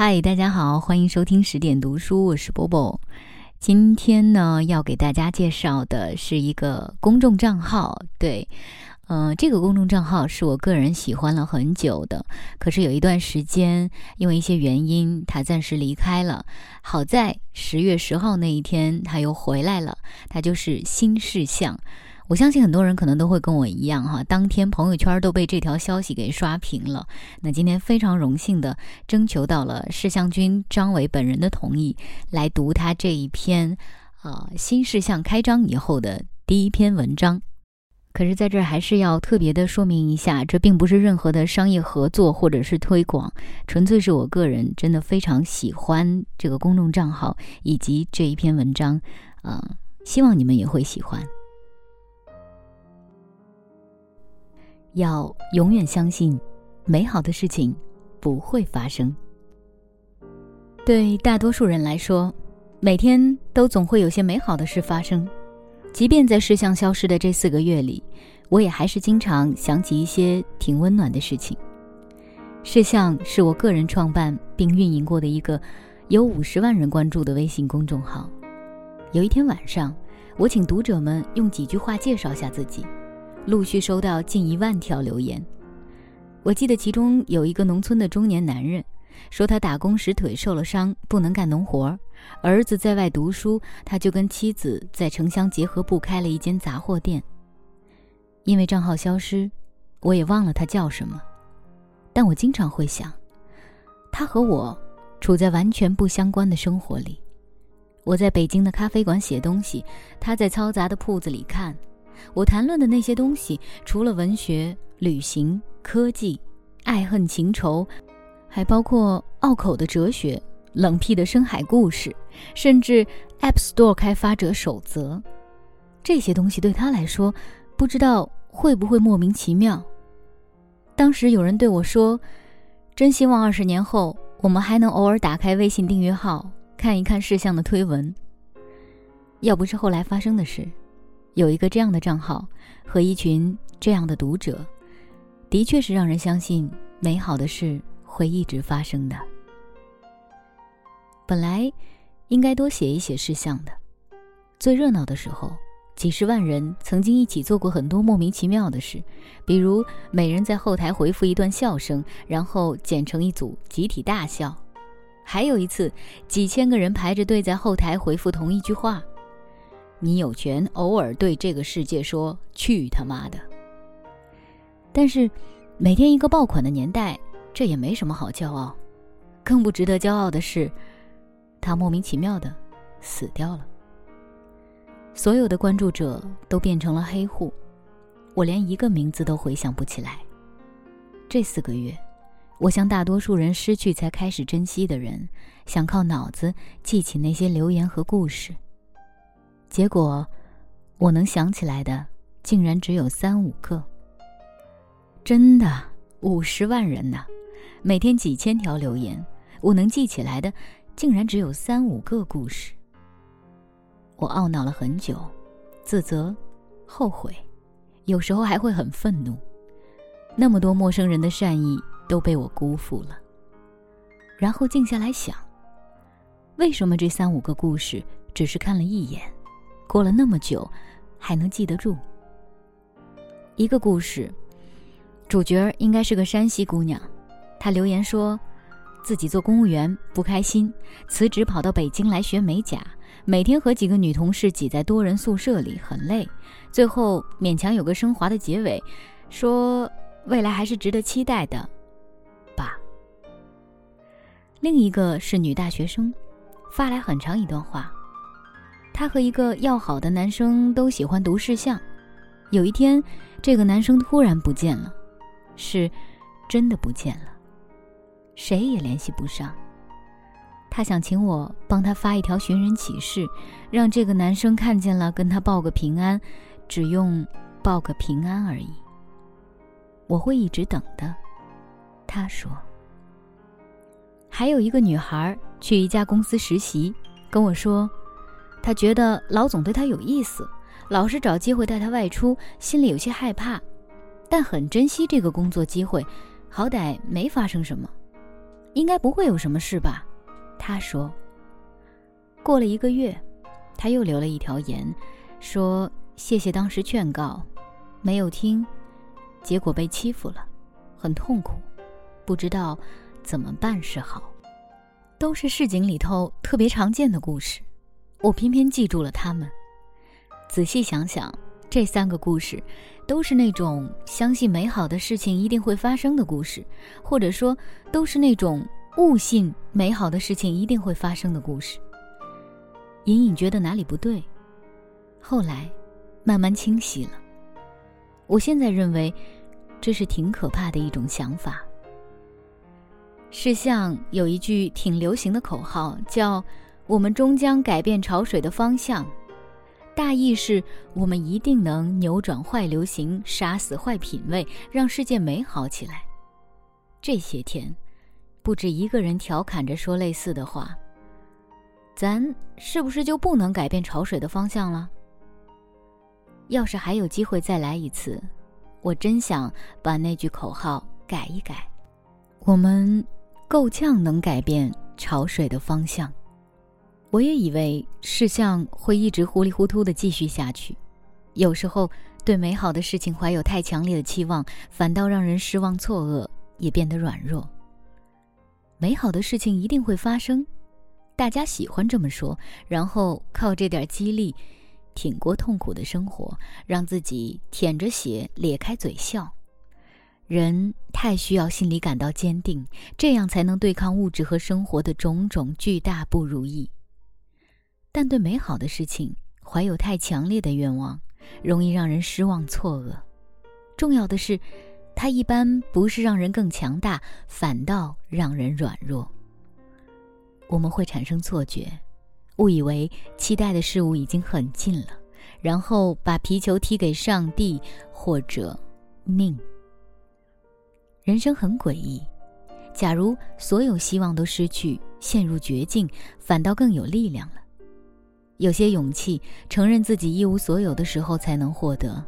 嗨，大家好，欢迎收听十点读书，我是波波。今天呢，要给大家介绍的是一个公众账号。对，嗯，这个公众账号是我个人喜欢了很久的，可是有一段时间，因为一些原因，他暂时离开了。好在十月十号那一天，他又回来了。他就是新事项。我相信很多人可能都会跟我一样哈，当天朋友圈都被这条消息给刷屏了。那今天非常荣幸的征求到了事项君张伟本人的同意，来读他这一篇啊新事项开张以后的第一篇文章。可是，在这儿还是要特别的说明一下，这并不是任何的商业合作或者是推广，纯粹是我个人真的非常喜欢这个公众账号以及这一篇文章，啊，希望你们也会喜欢。要永远相信，美好的事情不会发生。对大多数人来说，每天都总会有些美好的事发生。即便在事项消失的这四个月里，我也还是经常想起一些挺温暖的事情。事项是我个人创办并运营过的一个有五十万人关注的微信公众号。有一天晚上，我请读者们用几句话介绍下自己。陆续收到近一万条留言，我记得其中有一个农村的中年男人，说他打工时腿受了伤，不能干农活儿子在外读书，他就跟妻子在城乡结合部开了一间杂货店。因为账号消失，我也忘了他叫什么，但我经常会想，他和我处在完全不相关的生活里。我在北京的咖啡馆写东西，他在嘈杂的铺子里看。我谈论的那些东西，除了文学、旅行、科技、爱恨情仇，还包括拗口的哲学、冷僻的深海故事，甚至 App Store 开发者守则。这些东西对他来说，不知道会不会莫名其妙。当时有人对我说：“真希望二十年后，我们还能偶尔打开微信订阅号，看一看事项的推文。”要不是后来发生的事。有一个这样的账号和一群这样的读者，的确是让人相信美好的事会一直发生的。本来应该多写一写事项的，最热闹的时候，几十万人曾经一起做过很多莫名其妙的事，比如每人在后台回复一段笑声，然后剪成一组集体大笑；还有一次，几千个人排着队在后台回复同一句话。你有权偶尔对这个世界说“去他妈的”，但是每天一个爆款的年代，这也没什么好骄傲。更不值得骄傲的是，他莫名其妙的死掉了。所有的关注者都变成了黑户，我连一个名字都回想不起来。这四个月，我像大多数人失去才开始珍惜的人，想靠脑子记起那些留言和故事。结果，我能想起来的竟然只有三五个。真的，五十万人呐，每天几千条留言，我能记起来的竟然只有三五个故事。我懊恼了很久，自责、后悔，有时候还会很愤怒。那么多陌生人的善意都被我辜负了。然后静下来想，为什么这三五个故事只是看了一眼？过了那么久，还能记得住一个故事。主角应该是个山西姑娘，她留言说，自己做公务员不开心，辞职跑到北京来学美甲，每天和几个女同事挤在多人宿舍里，很累。最后勉强有个升华的结尾，说未来还是值得期待的，吧。另一个是女大学生，发来很长一段话。她和一个要好的男生都喜欢读事项，有一天，这个男生突然不见了，是真的不见了，谁也联系不上。他想请我帮他发一条寻人启事，让这个男生看见了跟他报个平安，只用报个平安而已。我会一直等的，他说。还有一个女孩去一家公司实习，跟我说。他觉得老总对他有意思，老是找机会带他外出，心里有些害怕，但很珍惜这个工作机会，好歹没发生什么。应该不会有什么事吧？他说。过了一个月，他又留了一条言，说谢谢当时劝告，没有听，结果被欺负了，很痛苦，不知道怎么办是好。都是市井里头特别常见的故事，我偏偏记住了他们。仔细想想，这三个故事，都是那种相信美好的事情一定会发生的故事，或者说，都是那种误信美好的事情一定会发生的故事。隐隐觉得哪里不对，后来，慢慢清晰了。我现在认为，这是挺可怕的一种想法。世相有一句挺流行的口号，叫“我们终将改变潮水的方向”，大意是我们一定能扭转坏流行，杀死坏品味，让世界美好起来。这些天，不止一个人调侃着说类似的话。咱是不是就不能改变潮水的方向了？要是还有机会再来一次，我真想把那句口号改一改。我们。够呛能改变潮水的方向，我也以为事项会一直糊里糊涂的继续下去。有时候对美好的事情怀有太强烈的期望，反倒让人失望错愕，也变得软弱。美好的事情一定会发生，大家喜欢这么说，然后靠这点激励，挺过痛苦的生活，让自己舔着血咧开嘴笑。人太需要心里感到坚定，这样才能对抗物质和生活的种种巨大不如意。但对美好的事情怀有太强烈的愿望，容易让人失望错愕。重要的是，它一般不是让人更强大，反倒让人软弱。我们会产生错觉，误以为期待的事物已经很近了，然后把皮球踢给上帝或者命。人生很诡异，假如所有希望都失去，陷入绝境，反倒更有力量了。有些勇气，承认自己一无所有的时候才能获得；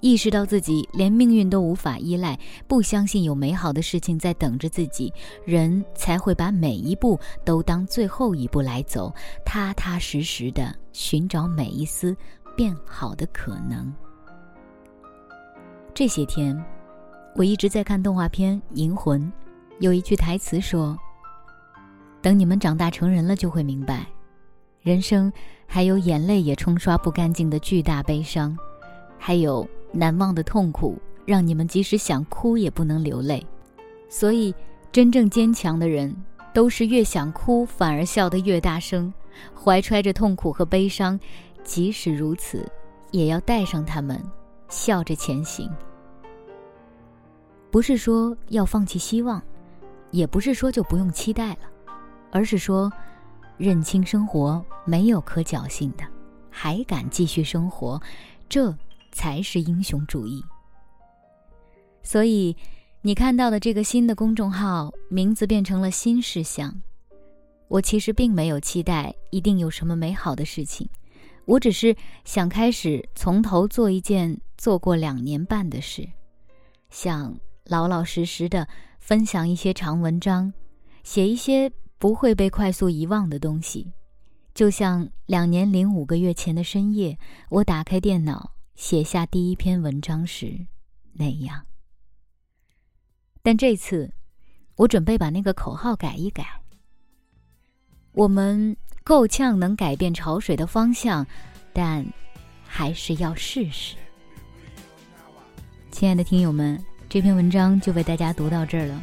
意识到自己连命运都无法依赖，不相信有美好的事情在等着自己，人才会把每一步都当最后一步来走，踏踏实实的寻找每一丝变好的可能。这些天。我一直在看动画片《银魂》，有一句台词说：“等你们长大成人了，就会明白，人生还有眼泪也冲刷不干净的巨大悲伤，还有难忘的痛苦，让你们即使想哭也不能流泪。所以，真正坚强的人，都是越想哭反而笑得越大声，怀揣着痛苦和悲伤，即使如此，也要带上他们，笑着前行。”不是说要放弃希望，也不是说就不用期待了，而是说，认清生活没有可侥幸的，还敢继续生活，这才是英雄主义。所以，你看到的这个新的公众号名字变成了“新事项”，我其实并没有期待一定有什么美好的事情，我只是想开始从头做一件做过两年半的事，想。老老实实的分享一些长文章，写一些不会被快速遗忘的东西，就像两年零五个月前的深夜，我打开电脑写下第一篇文章时那样。但这次，我准备把那个口号改一改。我们够呛能改变潮水的方向，但还是要试试。亲爱的听友们。这篇文章就为大家读到这儿了。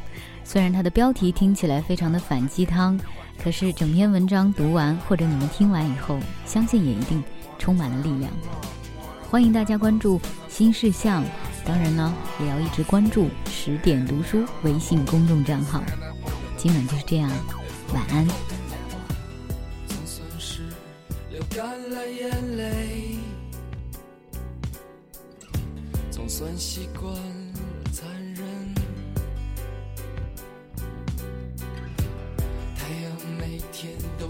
虽然它的标题听起来非常的反鸡汤，可是整篇文章读完或者你们听完以后，相信也一定充满了力量。欢迎大家关注新事项，当然呢，也要一直关注十点读书微信公众账号。今晚就是这样，晚安。总算习惯。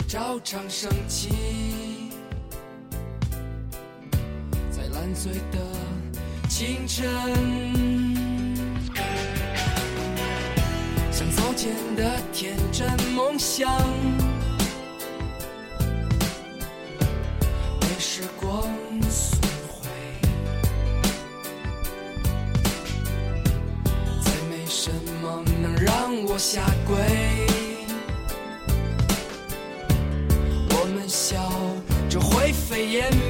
照常升起，在烂醉的清晨，想早。前的天真梦想，被时光损毁，再没什么能让我下跪。灰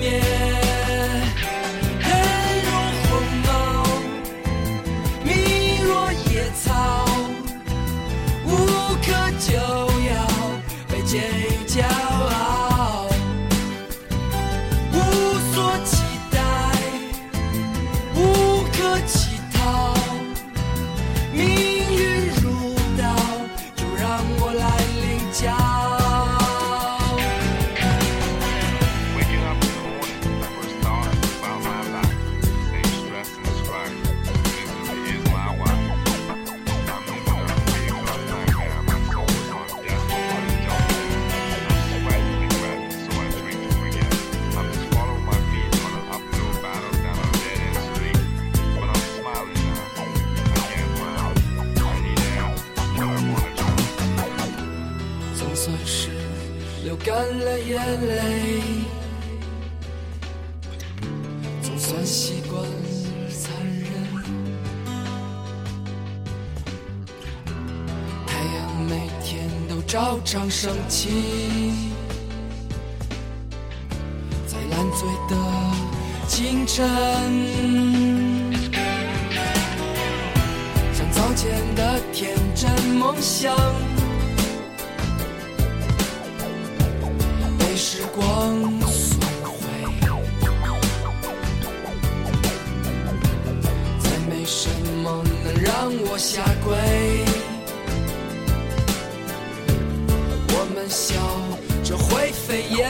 照常升起，在烂醉的清晨，像早前的天真梦想。被时光损毁，再没什么能让我下跪。笑这灰飞烟